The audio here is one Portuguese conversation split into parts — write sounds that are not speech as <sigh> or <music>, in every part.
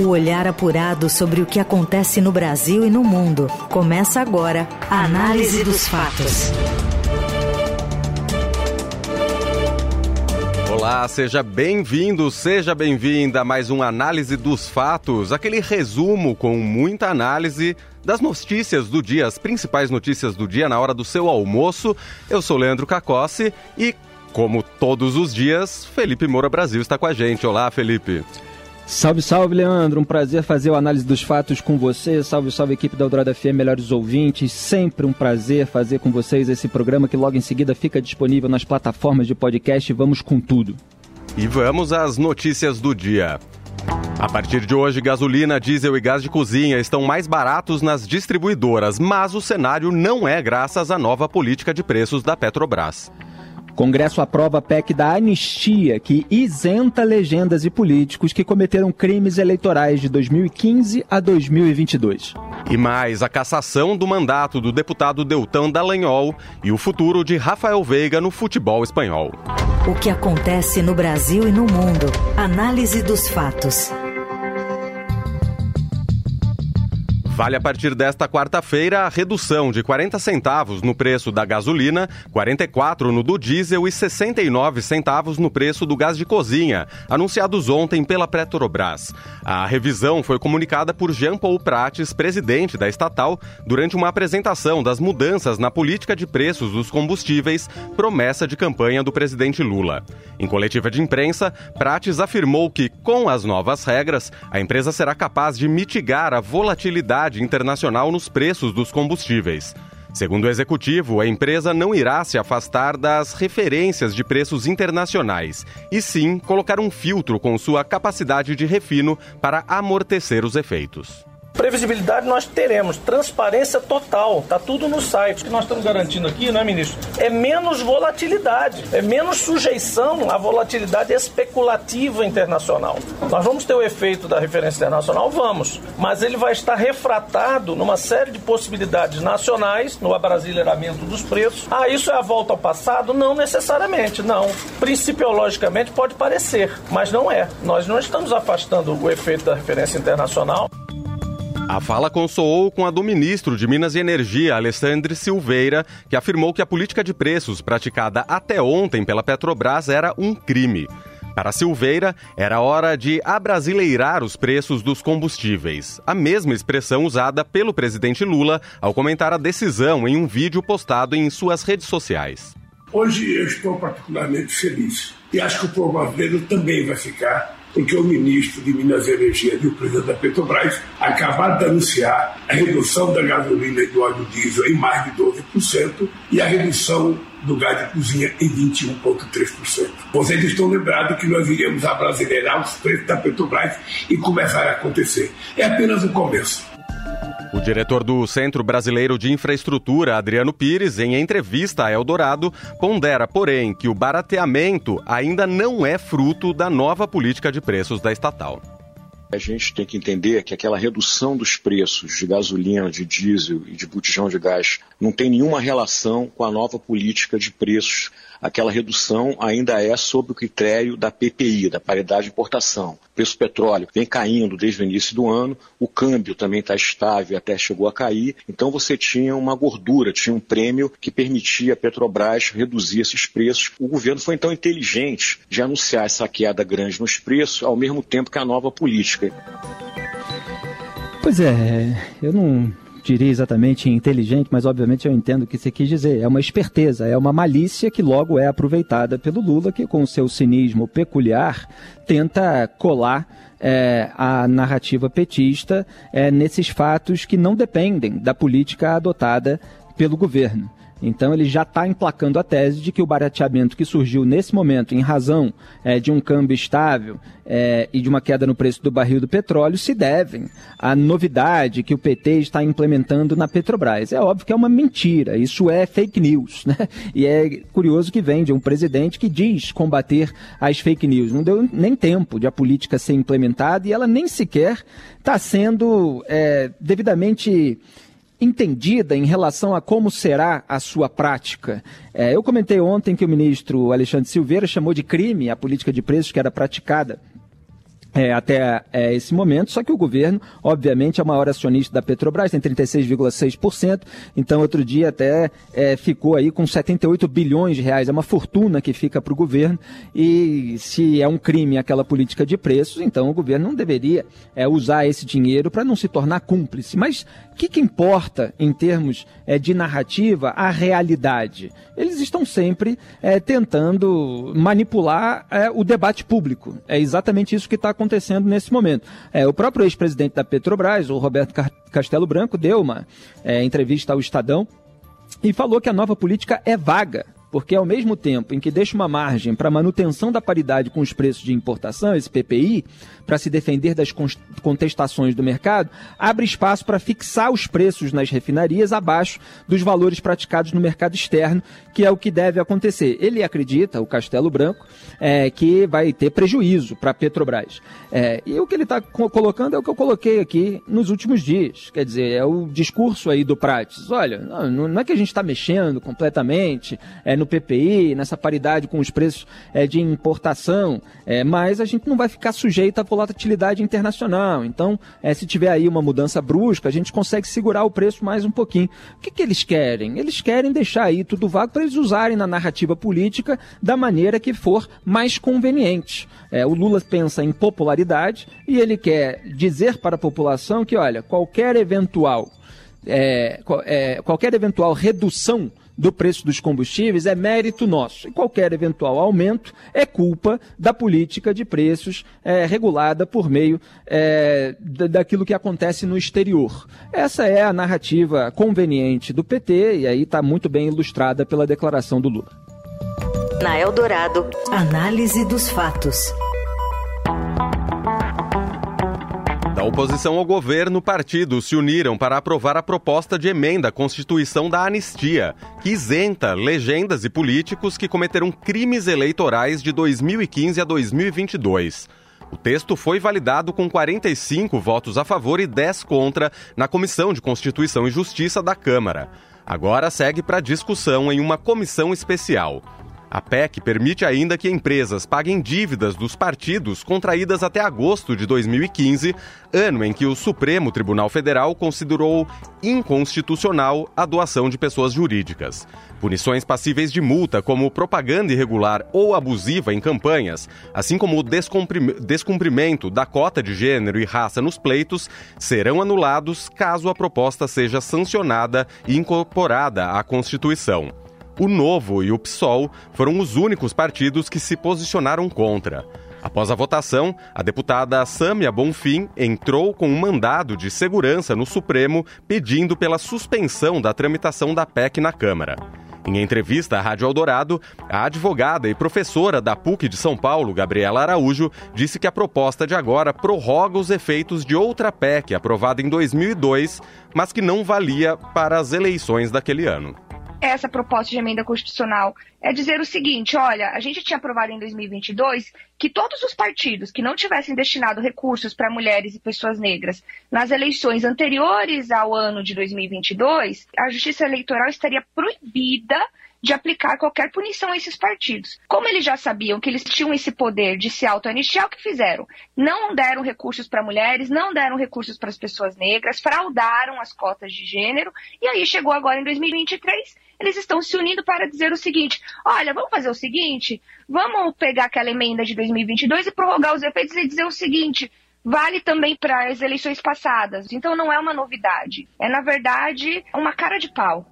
O olhar apurado sobre o que acontece no Brasil e no mundo. Começa agora a Análise dos Fatos. Olá, seja bem-vindo, seja bem-vinda a mais uma Análise dos Fatos, aquele resumo com muita análise das notícias do dia, as principais notícias do dia na hora do seu almoço. Eu sou Leandro Cacossi e, como todos os dias, Felipe Moura Brasil está com a gente. Olá, Felipe. Salve, salve, Leandro. Um prazer fazer o análise dos fatos com você. Salve, salve, equipe da Eldorado FM, melhores ouvintes. Sempre um prazer fazer com vocês esse programa que logo em seguida fica disponível nas plataformas de podcast. Vamos com tudo. E vamos às notícias do dia. A partir de hoje, gasolina, diesel e gás de cozinha estão mais baratos nas distribuidoras, mas o cenário não é graças à nova política de preços da Petrobras. Congresso aprova a PEC da anistia, que isenta legendas e políticos que cometeram crimes eleitorais de 2015 a 2022. E mais, a cassação do mandato do deputado Deltan Dallagnol e o futuro de Rafael Veiga no futebol espanhol. O que acontece no Brasil e no mundo. Análise dos fatos. Vale a partir desta quarta-feira a redução de 40 centavos no preço da gasolina, 44 no do diesel e 69 centavos no preço do gás de cozinha, anunciados ontem pela Petrobras. A revisão foi comunicada por Jean Paul Prates, presidente da estatal, durante uma apresentação das mudanças na política de preços dos combustíveis, promessa de campanha do presidente Lula. Em coletiva de imprensa, Prates afirmou que, com as novas regras, a empresa será capaz de mitigar a volatilidade internacional nos preços dos combustíveis. Segundo o executivo, a empresa não irá se afastar das referências de preços internacionais, e sim colocar um filtro com sua capacidade de refino para amortecer os efeitos. Previsibilidade nós teremos, transparência total, tá tudo no site. O que nós estamos garantindo aqui, né, ministro? É menos volatilidade, é menos sujeição à volatilidade especulativa internacional. Nós vamos ter o efeito da referência internacional? Vamos, mas ele vai estar refratado numa série de possibilidades nacionais, no abrasileiramento dos preços. Ah, isso é a volta ao passado? Não necessariamente, não. Principiologicamente pode parecer, mas não é. Nós não estamos afastando o efeito da referência internacional. A fala consoou com a do ministro de Minas e Energia, Alessandro Silveira, que afirmou que a política de preços praticada até ontem pela Petrobras era um crime. Para Silveira, era hora de abrasileirar os preços dos combustíveis, a mesma expressão usada pelo presidente Lula ao comentar a decisão em um vídeo postado em suas redes sociais. Hoje eu estou particularmente feliz e acho que o povo brasileiro também vai ficar porque o ministro de Minas e Energia e o presidente da Petrobras acabaram de anunciar a redução da gasolina e do óleo diesel em mais de 12% e a redução do gás de cozinha em 21,3%. Vocês estão lembrados que nós iríamos abrasileirar os preços da Petrobras e começar a acontecer. É apenas o começo. O diretor do Centro Brasileiro de Infraestrutura, Adriano Pires, em entrevista a Eldorado, pondera, porém, que o barateamento ainda não é fruto da nova política de preços da estatal. A gente tem que entender que aquela redução dos preços de gasolina, de diesel e de botijão de gás não tem nenhuma relação com a nova política de preços aquela redução ainda é sob o critério da PPI, da paridade de importação. O preço do petróleo vem caindo desde o início do ano, o câmbio também está estável, até chegou a cair, então você tinha uma gordura, tinha um prêmio que permitia a Petrobras reduzir esses preços. O governo foi então inteligente de anunciar essa queda grande nos preços, ao mesmo tempo que a nova política. Pois é, eu não diria exatamente inteligente, mas obviamente eu entendo o que você quis dizer. É uma esperteza, é uma malícia que logo é aproveitada pelo Lula, que com seu cinismo peculiar tenta colar é, a narrativa petista é, nesses fatos que não dependem da política adotada pelo governo. Então ele já está emplacando a tese de que o barateamento que surgiu nesse momento, em razão é, de um câmbio estável é, e de uma queda no preço do barril do petróleo, se devem à novidade que o PT está implementando na Petrobras. É óbvio que é uma mentira, isso é fake news. Né? E é curioso que vem de um presidente que diz combater as fake news. Não deu nem tempo de a política ser implementada e ela nem sequer está sendo é, devidamente entendida em relação a como será a sua prática. É, eu comentei ontem que o ministro Alexandre Silveira chamou de crime a política de preços que era praticada é, até é, esse momento, só que o governo, obviamente, é o maior acionista da Petrobras, tem 36,6%, então outro dia até é, ficou aí com 78 bilhões de reais, é uma fortuna que fica para o governo, e se é um crime aquela política de preços, então o governo não deveria é, usar esse dinheiro para não se tornar cúmplice. Mas o que, que importa em termos é, de narrativa a realidade? Eles estão sempre é, tentando manipular o debate público. É exatamente isso que está acontecendo nesse momento. É, o próprio ex-presidente da Petrobras, o Roberto Castelo Branco, deu uma é, entrevista ao Estadão e falou que a nova política é vaga porque ao mesmo tempo em que deixa uma margem para manutenção da paridade com os preços de importação, esse PPI, para se defender das contestações do mercado, abre espaço para fixar os preços nas refinarias abaixo dos valores praticados no mercado externo, que é o que deve acontecer. Ele acredita, o Castelo Branco, é, que vai ter prejuízo para a Petrobras. É, e o que ele está co colocando é o que eu coloquei aqui nos últimos dias. Quer dizer, é o discurso aí do Prates. Olha, não, não é que a gente está mexendo completamente, é, no PPI, nessa paridade com os preços é, de importação, é, mas a gente não vai ficar sujeito à volatilidade internacional. Então, é, se tiver aí uma mudança brusca, a gente consegue segurar o preço mais um pouquinho. O que, que eles querem? Eles querem deixar aí tudo vago para eles usarem na narrativa política da maneira que for mais conveniente. É, o Lula pensa em popularidade e ele quer dizer para a população que, olha, qualquer eventual é, é, qualquer eventual redução do preço dos combustíveis é mérito nosso. E qualquer eventual aumento é culpa da política de preços é, regulada por meio é, daquilo que acontece no exterior. Essa é a narrativa conveniente do PT e aí está muito bem ilustrada pela declaração do Lula. Na Eldorado, análise dos fatos. Da oposição ao governo, partidos se uniram para aprovar a proposta de emenda à Constituição da Anistia, que isenta legendas e políticos que cometeram crimes eleitorais de 2015 a 2022. O texto foi validado com 45 votos a favor e 10 contra na Comissão de Constituição e Justiça da Câmara. Agora segue para discussão em uma comissão especial. A PEC permite ainda que empresas paguem dívidas dos partidos contraídas até agosto de 2015, ano em que o Supremo Tribunal Federal considerou inconstitucional a doação de pessoas jurídicas. Punições passíveis de multa, como propaganda irregular ou abusiva em campanhas, assim como o descumprimento da cota de gênero e raça nos pleitos, serão anulados caso a proposta seja sancionada e incorporada à Constituição o Novo e o PSOL foram os únicos partidos que se posicionaram contra. Após a votação, a deputada Sâmia Bonfim entrou com um mandado de segurança no Supremo pedindo pela suspensão da tramitação da PEC na Câmara. Em entrevista à Rádio Eldorado, a advogada e professora da PUC de São Paulo, Gabriela Araújo, disse que a proposta de agora prorroga os efeitos de outra PEC aprovada em 2002, mas que não valia para as eleições daquele ano essa proposta de emenda constitucional é dizer o seguinte: olha, a gente tinha aprovado em 2022 que todos os partidos que não tivessem destinado recursos para mulheres e pessoas negras nas eleições anteriores ao ano de 2022, a Justiça Eleitoral estaria proibida de aplicar qualquer punição a esses partidos. Como eles já sabiam que eles tinham esse poder de se auto-anistiar, o que fizeram? Não deram recursos para mulheres, não deram recursos para as pessoas negras, fraudaram as cotas de gênero, e aí chegou agora em 2023 eles estão se unindo para dizer o seguinte: olha, vamos fazer o seguinte, vamos pegar aquela emenda de 2022 e prorrogar os efeitos e dizer o seguinte. Vale também para as eleições passadas. Então não é uma novidade. É, na verdade, uma cara de pau.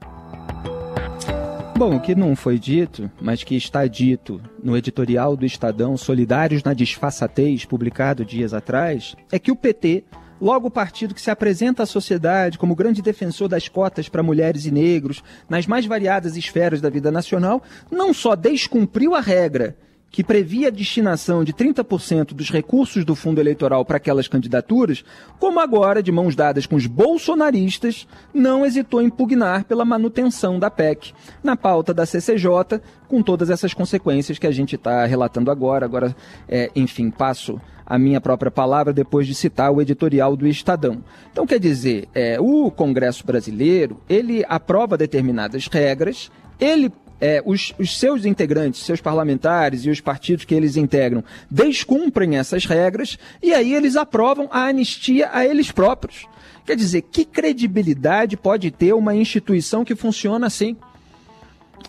Bom, o que não foi dito, mas que está dito no editorial do Estadão Solidários na Disfarçatez, publicado dias atrás, é que o PT Logo, o partido que se apresenta à sociedade como grande defensor das cotas para mulheres e negros nas mais variadas esferas da vida nacional, não só descumpriu a regra que previa a destinação de 30% dos recursos do fundo eleitoral para aquelas candidaturas, como agora, de mãos dadas com os bolsonaristas, não hesitou em impugnar pela manutenção da PEC na pauta da CCJ, com todas essas consequências que a gente está relatando agora. Agora, é, enfim, passo a minha própria palavra depois de citar o editorial do Estadão. Então, quer dizer, é, o Congresso brasileiro, ele aprova determinadas regras, ele é, os, os seus integrantes, seus parlamentares e os partidos que eles integram descumprem essas regras e aí eles aprovam a anistia a eles próprios. Quer dizer, que credibilidade pode ter uma instituição que funciona assim?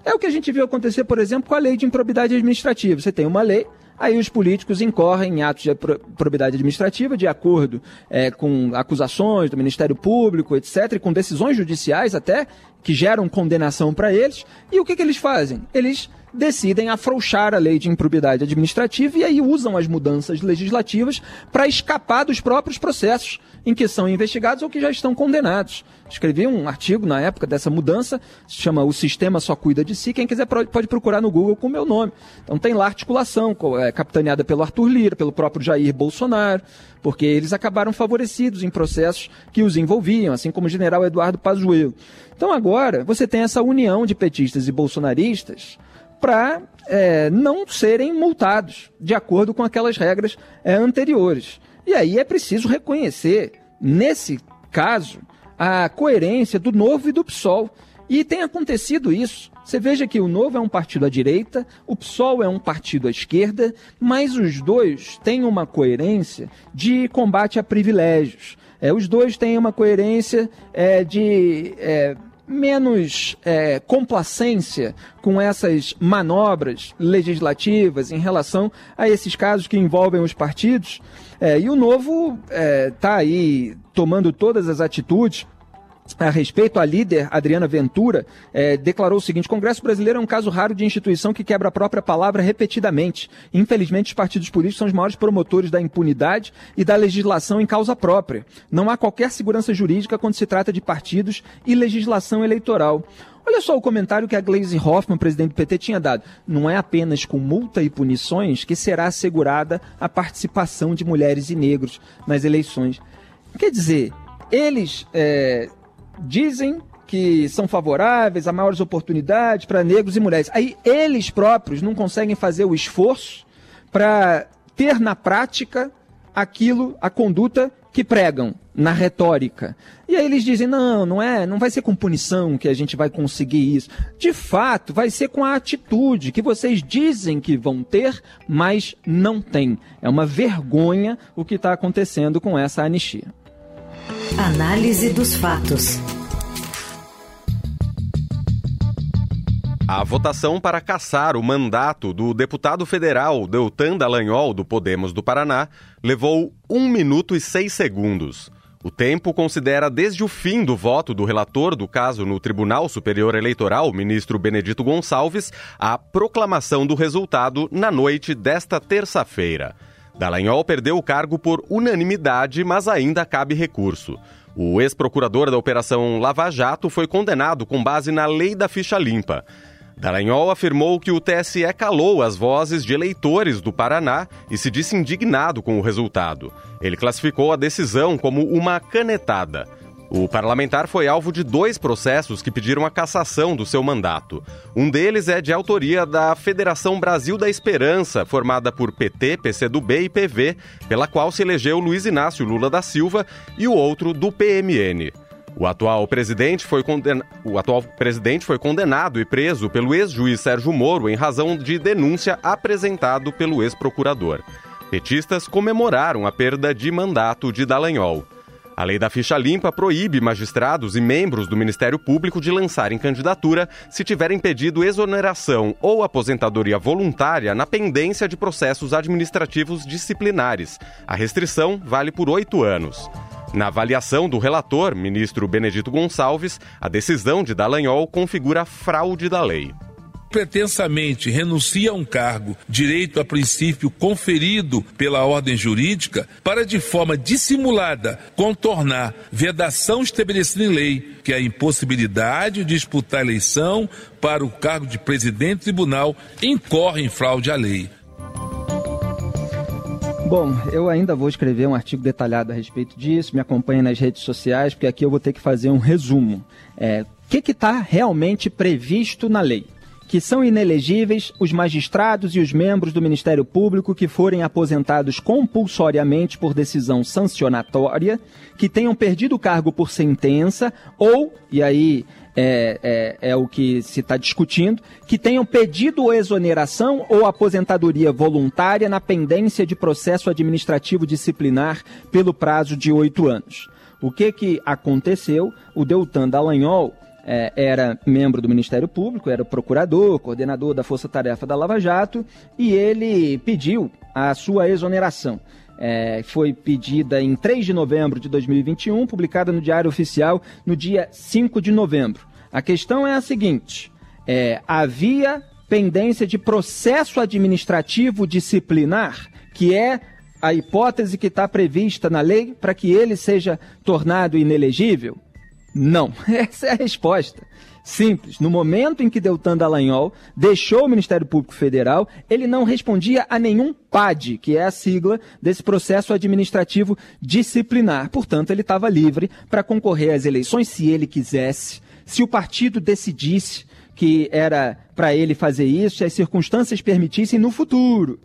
É o que a gente viu acontecer, por exemplo, com a lei de improbidade administrativa. Você tem uma lei, Aí os políticos incorrem em atos de probidade administrativa de acordo é, com acusações do Ministério Público, etc., e com decisões judiciais até, que geram condenação para eles. E o que, que eles fazem? Eles decidem afrouxar a lei de improbidade administrativa e aí usam as mudanças legislativas para escapar dos próprios processos em que são investigados ou que já estão condenados. Escrevi um artigo na época dessa mudança, se chama O Sistema Só Cuida de Si. Quem quiser pode procurar no Google com o meu nome. Então tem lá articulação, é, capitaneada pelo Arthur Lira, pelo próprio Jair Bolsonaro, porque eles acabaram favorecidos em processos que os envolviam, assim como o general Eduardo Pazuello. Então agora você tem essa união de petistas e bolsonaristas para é, não serem multados de acordo com aquelas regras é, anteriores. E aí é preciso reconhecer, nesse caso, a coerência do Novo e do PSOL. E tem acontecido isso. Você veja que o Novo é um partido à direita, o PSOL é um partido à esquerda, mas os dois têm uma coerência de combate a privilégios. É, os dois têm uma coerência é, de é, menos é, complacência com essas manobras legislativas em relação a esses casos que envolvem os partidos. É, e o Novo está é, aí tomando todas as atitudes a respeito, a líder Adriana Ventura é, declarou o seguinte: Congresso brasileiro é um caso raro de instituição que quebra a própria palavra repetidamente. Infelizmente, os partidos políticos são os maiores promotores da impunidade e da legislação em causa própria. Não há qualquer segurança jurídica quando se trata de partidos e legislação eleitoral. Olha só o comentário que a Glaze Hoffman, presidente do PT, tinha dado. Não é apenas com multa e punições que será assegurada a participação de mulheres e negros nas eleições. Quer dizer, eles é, dizem que são favoráveis a maiores oportunidades para negros e mulheres. Aí eles próprios não conseguem fazer o esforço para ter na prática aquilo, a conduta que pregam na retórica. E aí eles dizem: "Não, não é, não vai ser com punição que a gente vai conseguir isso. De fato, vai ser com a atitude que vocês dizem que vão ter, mas não têm. É uma vergonha o que está acontecendo com essa anistia." Análise dos fatos. A votação para caçar o mandato do deputado federal Deltan Dallagnol, do Podemos do Paraná, levou 1 minuto e 6 segundos. O tempo considera desde o fim do voto do relator do caso no Tribunal Superior Eleitoral, ministro Benedito Gonçalves, a proclamação do resultado na noite desta terça-feira. Dallagnol perdeu o cargo por unanimidade, mas ainda cabe recurso. O ex-procurador da Operação Lava Jato foi condenado com base na lei da ficha limpa. Dallagnol afirmou que o TSE calou as vozes de eleitores do Paraná e se disse indignado com o resultado. Ele classificou a decisão como uma canetada. O parlamentar foi alvo de dois processos que pediram a cassação do seu mandato. Um deles é de autoria da Federação Brasil da Esperança, formada por PT, PCdoB e PV, pela qual se elegeu Luiz Inácio Lula da Silva, e o outro do PMN. O atual presidente foi, conden... o atual presidente foi condenado e preso pelo ex-juiz Sérgio Moro em razão de denúncia apresentado pelo ex-procurador. Petistas comemoraram a perda de mandato de Dallagnol. A lei da ficha limpa proíbe magistrados e membros do Ministério Público de lançarem candidatura se tiverem pedido exoneração ou aposentadoria voluntária na pendência de processos administrativos disciplinares. A restrição vale por oito anos. Na avaliação do relator, ministro Benedito Gonçalves, a decisão de Dallagnol configura fraude da lei pretensamente renuncia a um cargo, direito a princípio conferido pela ordem jurídica, para de forma dissimulada contornar vedação estabelecida em lei, que é a impossibilidade de disputar eleição para o cargo de presidente do tribunal, incorre em fraude à lei. Bom, eu ainda vou escrever um artigo detalhado a respeito disso, me acompanhe nas redes sociais, porque aqui eu vou ter que fazer um resumo. É, o que está realmente previsto na lei? Que são inelegíveis os magistrados e os membros do Ministério Público que forem aposentados compulsoriamente por decisão sancionatória, que tenham perdido o cargo por sentença ou, e aí é, é, é o que se está discutindo, que tenham pedido exoneração ou aposentadoria voluntária na pendência de processo administrativo disciplinar pelo prazo de oito anos. O que, que aconteceu? O Deltan Dallagnol é, era membro do Ministério Público, era procurador, coordenador da Força Tarefa da Lava Jato, e ele pediu a sua exoneração. É, foi pedida em 3 de novembro de 2021, publicada no Diário Oficial no dia 5 de novembro. A questão é a seguinte: é, havia pendência de processo administrativo disciplinar, que é a hipótese que está prevista na lei para que ele seja tornado inelegível? Não. <laughs> Essa é a resposta. Simples. No momento em que Deltan Dallagnol deixou o Ministério Público Federal, ele não respondia a nenhum PAD, que é a sigla desse processo administrativo disciplinar. Portanto, ele estava livre para concorrer às eleições se ele quisesse, se o partido decidisse que era para ele fazer isso, se as circunstâncias permitissem no futuro.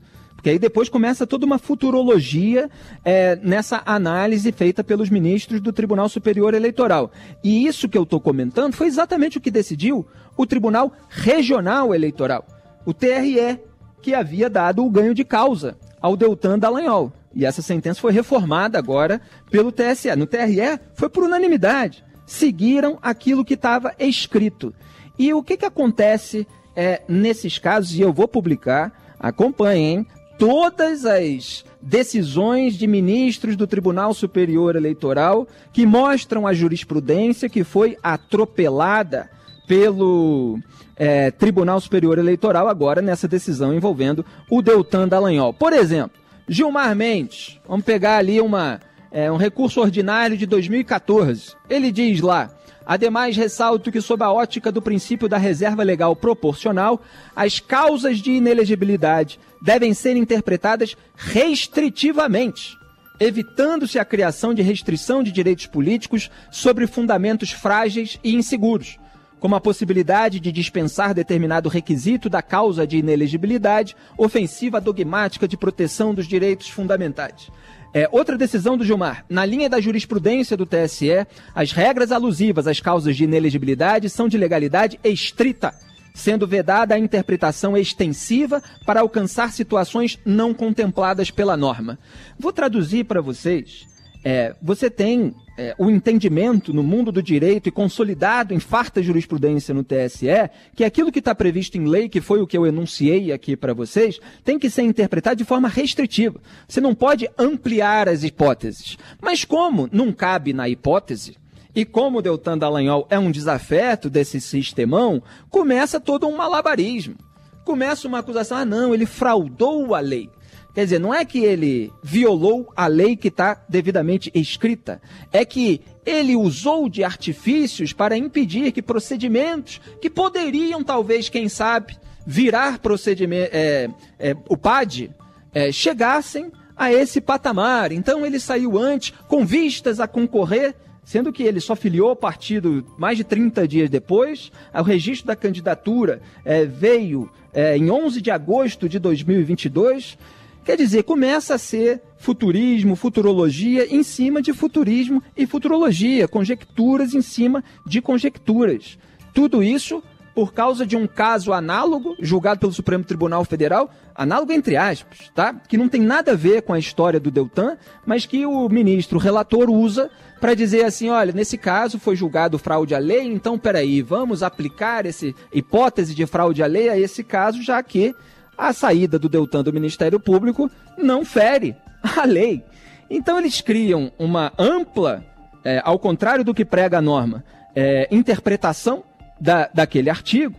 Porque aí depois começa toda uma futurologia é, nessa análise feita pelos ministros do Tribunal Superior Eleitoral. E isso que eu estou comentando foi exatamente o que decidiu o Tribunal Regional Eleitoral, o TRE, que havia dado o ganho de causa ao Deltan Dallagnol. E essa sentença foi reformada agora pelo TSE. No TRE foi por unanimidade. Seguiram aquilo que estava escrito. E o que, que acontece é, nesses casos, e eu vou publicar, acompanhem, todas as decisões de ministros do Tribunal Superior Eleitoral que mostram a jurisprudência que foi atropelada pelo é, Tribunal Superior Eleitoral agora nessa decisão envolvendo o Deltan Dallagnol. Por exemplo, Gilmar Mendes, vamos pegar ali uma, é, um recurso ordinário de 2014. Ele diz lá Ademais, ressalto que, sob a ótica do princípio da reserva legal proporcional, as causas de inelegibilidade devem ser interpretadas restritivamente, evitando-se a criação de restrição de direitos políticos sobre fundamentos frágeis e inseguros, como a possibilidade de dispensar determinado requisito da causa de inelegibilidade, ofensiva dogmática de proteção dos direitos fundamentais. É, outra decisão do Gilmar. Na linha da jurisprudência do TSE, as regras alusivas às causas de inelegibilidade são de legalidade estrita, sendo vedada a interpretação extensiva para alcançar situações não contempladas pela norma. Vou traduzir para vocês. É, você tem é, o entendimento no mundo do direito e consolidado em farta jurisprudência no TSE, que aquilo que está previsto em lei, que foi o que eu enunciei aqui para vocês, tem que ser interpretado de forma restritiva. Você não pode ampliar as hipóteses. Mas como não cabe na hipótese, e como o Deltan Dallagnol é um desafeto desse sistemão, começa todo um malabarismo. Começa uma acusação, ah não, ele fraudou a lei. Quer dizer, não é que ele violou a lei que está devidamente escrita, é que ele usou de artifícios para impedir que procedimentos que poderiam, talvez, quem sabe, virar procedimento, é, é, o PAD, é, chegassem a esse patamar. Então ele saiu antes, com vistas a concorrer, sendo que ele só filiou o partido mais de 30 dias depois. O registro da candidatura é, veio é, em 11 de agosto de 2022. Quer dizer, começa a ser futurismo, futurologia em cima de futurismo e futurologia, conjecturas em cima de conjecturas. Tudo isso por causa de um caso análogo, julgado pelo Supremo Tribunal Federal, análogo entre aspas, tá? Que não tem nada a ver com a história do Deltan, mas que o ministro o relator usa para dizer assim, olha, nesse caso foi julgado fraude à lei, então peraí, vamos aplicar essa hipótese de fraude à lei a esse caso, já que a saída do Deltan do Ministério Público não fere a lei. Então eles criam uma ampla, é, ao contrário do que prega a norma, é, interpretação da, daquele artigo,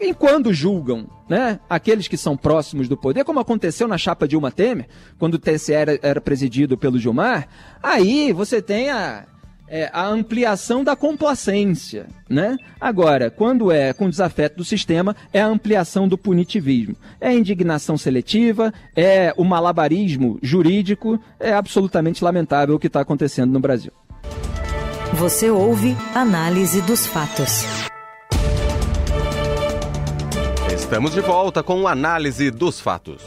e quando julgam né, aqueles que são próximos do poder, como aconteceu na chapa Dilma Temer, quando o TSE era, era presidido pelo Gilmar, aí você tem a, é, a ampliação da complacência, né? Agora, quando é com desafeto do sistema, é a ampliação do punitivismo. É a indignação seletiva, é o malabarismo jurídico, é absolutamente lamentável o que está acontecendo no Brasil. Você ouve Análise dos Fatos. Estamos de volta com análise dos fatos.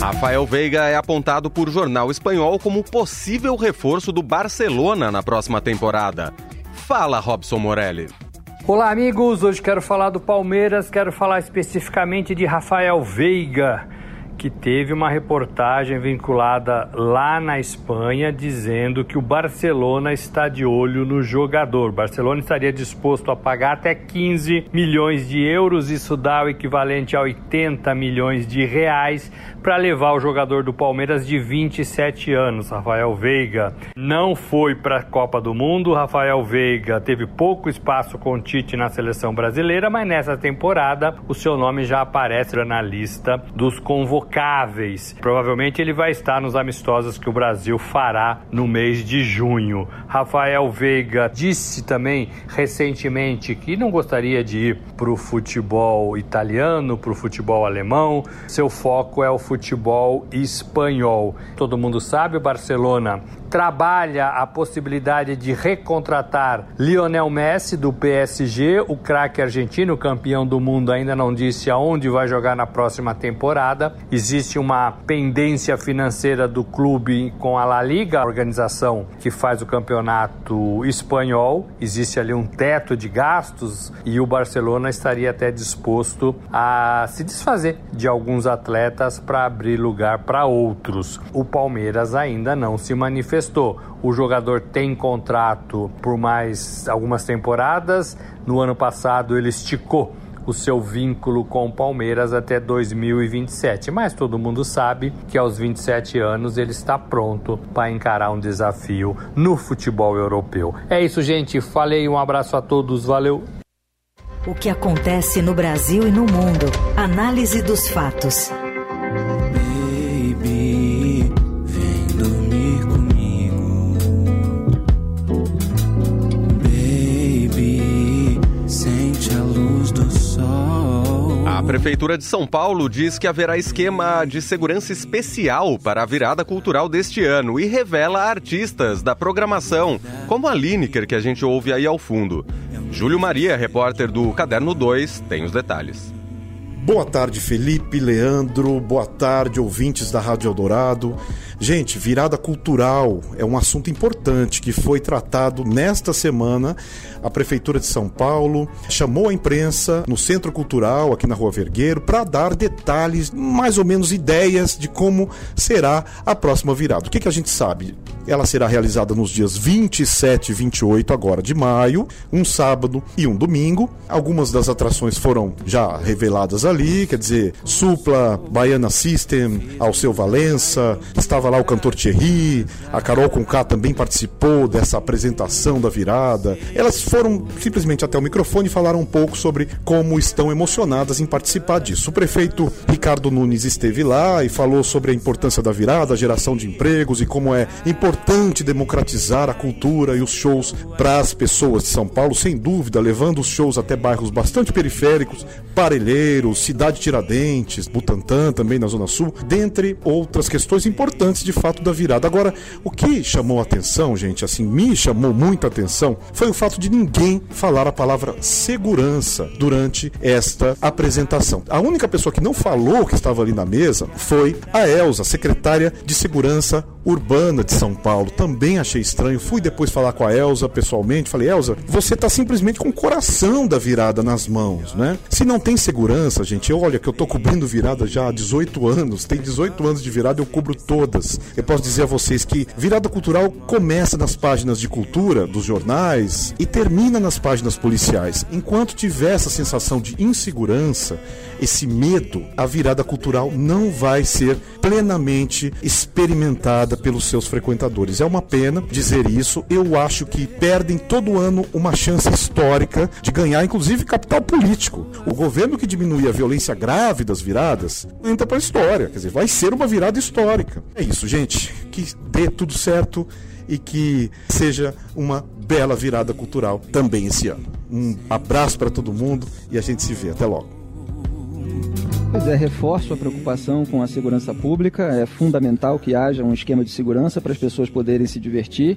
Rafael Veiga é apontado por jornal espanhol como possível reforço do Barcelona na próxima temporada. Fala, Robson Morelli. Olá, amigos. Hoje quero falar do Palmeiras, quero falar especificamente de Rafael Veiga que teve uma reportagem vinculada lá na Espanha dizendo que o Barcelona está de olho no jogador. O Barcelona estaria disposto a pagar até 15 milhões de euros, isso dá o equivalente a 80 milhões de reais para levar o jogador do Palmeiras de 27 anos, Rafael Veiga. Não foi para a Copa do Mundo, Rafael Veiga teve pouco espaço com o Tite na seleção brasileira, mas nessa temporada o seu nome já aparece na lista dos convocados intocáveis. Provavelmente ele vai estar nos amistosos que o Brasil fará no mês de junho. Rafael Veiga disse também recentemente que não gostaria de ir para o futebol italiano, para o futebol alemão. Seu foco é o futebol espanhol. Todo mundo sabe, o Barcelona trabalha a possibilidade de recontratar Lionel Messi do PSG, o craque argentino, campeão do mundo, ainda não disse aonde vai jogar na próxima temporada. Existe uma pendência financeira do clube com a La Liga, a organização que faz o campeonato espanhol. Existe ali um teto de gastos e o Barcelona estaria até disposto a se desfazer de alguns atletas para abrir lugar para outros. O Palmeiras ainda não se manifestou O jogador tem contrato por mais algumas temporadas. No ano passado ele esticou o seu vínculo com o Palmeiras até 2027. Mas todo mundo sabe que aos 27 anos ele está pronto para encarar um desafio no futebol europeu. É isso, gente. Falei, um abraço a todos, valeu. O que acontece no Brasil e no mundo. Análise dos fatos. Prefeitura de São Paulo diz que haverá esquema de segurança especial para a virada cultural deste ano e revela artistas da programação, como a Lineker, que a gente ouve aí ao fundo. Júlio Maria, repórter do Caderno 2, tem os detalhes. Boa tarde, Felipe, Leandro, boa tarde, ouvintes da Rádio Eldorado. Gente, virada cultural é um assunto importante que foi tratado nesta semana. A Prefeitura de São Paulo chamou a imprensa no Centro Cultural, aqui na Rua Vergueiro, para dar detalhes, mais ou menos ideias de como será a próxima virada. O que, que a gente sabe? Ela será realizada nos dias 27 e 28 agora de maio, um sábado e um domingo. Algumas das atrações foram já reveladas ali, quer dizer, Supla, Baiana System, Alceu Valença, estava lá o cantor Thierry, a Carol Conká também participou dessa apresentação da virada. Elas foram simplesmente até o microfone e falaram um pouco sobre como estão emocionadas em participar disso. O prefeito Ricardo Nunes esteve lá e falou sobre a importância da virada, a geração de empregos e como é importante democratizar a cultura e os shows para as pessoas de São Paulo, sem dúvida, levando os shows até bairros bastante periféricos, Parelheiros, Cidade Tiradentes, Butantã também na Zona Sul, dentre outras questões importantes antes de fato da virada. Agora, o que chamou atenção, gente, assim, me chamou muita atenção, foi o fato de ninguém falar a palavra segurança durante esta apresentação. A única pessoa que não falou que estava ali na mesa foi a Elza, secretária de Segurança Urbana de São Paulo. Também achei estranho. Fui depois falar com a Elza pessoalmente. Falei, Elza, você está simplesmente com o coração da virada nas mãos, né? Se não tem segurança, gente, olha que eu tô cobrindo virada já há 18 anos. Tem 18 anos de virada, eu cubro todas. Eu posso dizer a vocês que virada cultural começa nas páginas de cultura dos jornais e termina nas páginas policiais. Enquanto tiver essa sensação de insegurança, esse medo, a virada cultural não vai ser plenamente experimentada pelos seus frequentadores. É uma pena dizer isso. Eu acho que perdem todo ano uma chance histórica de ganhar, inclusive, capital político. O governo que diminui a violência grave das viradas entra para a história. Quer dizer, vai ser uma virada histórica. É isso, gente. Que dê tudo certo e que seja uma bela virada cultural também esse ano. Um abraço para todo mundo e a gente se vê. Até logo. Pois é, reforço a preocupação com a segurança pública. É fundamental que haja um esquema de segurança para as pessoas poderem se divertir.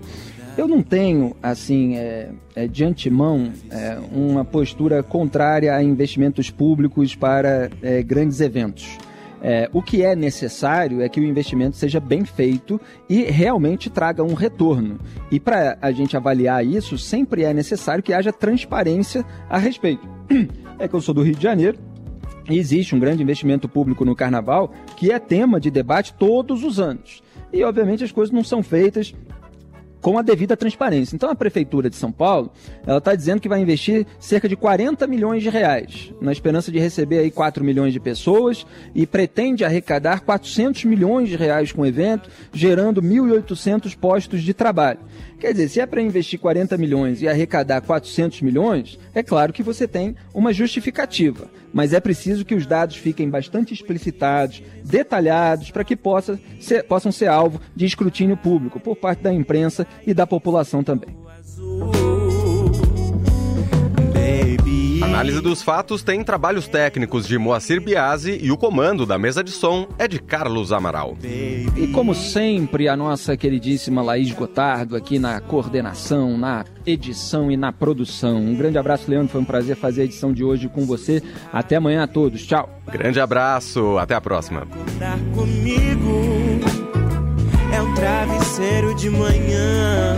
Eu não tenho, assim, é, é, de antemão, é, uma postura contrária a investimentos públicos para é, grandes eventos. É, o que é necessário é que o investimento seja bem feito e realmente traga um retorno. E para a gente avaliar isso, sempre é necessário que haja transparência a respeito. <clears throat> É que eu sou do Rio de Janeiro, existe um grande investimento público no carnaval que é tema de debate todos os anos. E, obviamente, as coisas não são feitas com a devida transparência. Então a prefeitura de São Paulo, ela está dizendo que vai investir cerca de 40 milhões de reais, na esperança de receber aí 4 milhões de pessoas e pretende arrecadar 400 milhões de reais com o evento, gerando 1.800 postos de trabalho. Quer dizer, se é para investir 40 milhões e arrecadar 400 milhões, é claro que você tem uma justificativa, mas é preciso que os dados fiquem bastante explicitados, detalhados, para que possa ser, possam ser alvo de escrutínio público por parte da imprensa e da população também. Análise dos fatos tem trabalhos técnicos de Moacir Biasi e o comando da mesa de som é de Carlos Amaral. E como sempre, a nossa queridíssima Laís Gotardo aqui na coordenação, na edição e na produção. Um grande abraço, Leandro. Foi um prazer fazer a edição de hoje com você. Até amanhã a todos. Tchau. Grande abraço. Até a próxima. Comigo é um travesseiro de manhã.